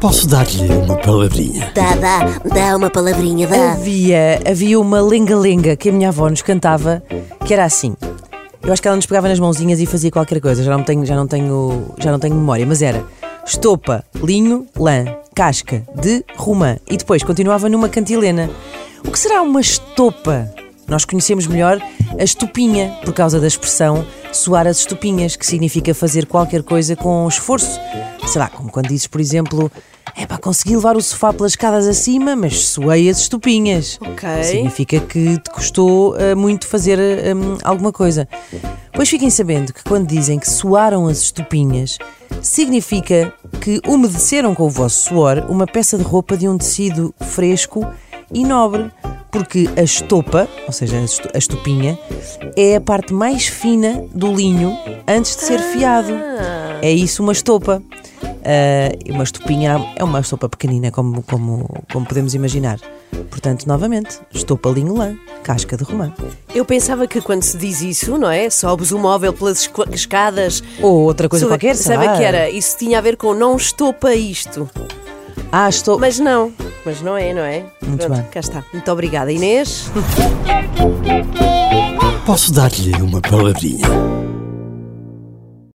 Posso dar-lhe uma palavrinha? Dá, dá, dá uma palavrinha, dá. Havia, havia uma lenga-lenga que a minha avó nos cantava que era assim. Eu acho que ela nos pegava nas mãozinhas e fazia qualquer coisa, já não tenho, já não tenho, já não tenho memória, mas era estopa, linho, lã, casca de romã e depois continuava numa cantilena. O que será uma estopa? Nós conhecemos melhor a estupinha, por causa da expressão soar as estupinhas, que significa fazer qualquer coisa com esforço. Sei lá, como quando dizes, por exemplo, é para conseguir levar o sofá pelas escadas acima, mas suei as estupinhas. Ok. Significa que te custou uh, muito fazer um, alguma coisa. Pois fiquem sabendo que quando dizem que suaram as estupinhas, significa que umedeceram com o vosso suor uma peça de roupa de um tecido fresco e nobre porque a estopa, ou seja, a estupinha, é a parte mais fina do linho antes de ser fiado. É isso uma estopa. Uh, uma estopinha é uma estopa pequenina, como, como, como podemos imaginar. Portanto, novamente, estopa linho lã, casca de romã. Eu pensava que quando se diz isso, não é? Sobes o móvel pelas escadas. Ou outra coisa qualquer, Sabe lá. que era? Isso tinha a ver com não estopa isto. Ah, estou. Mas não. Mas não é, não é? Muito Pronto, bem. Cá está. Muito obrigada, Inês. Posso dar-lhe uma palavrinha?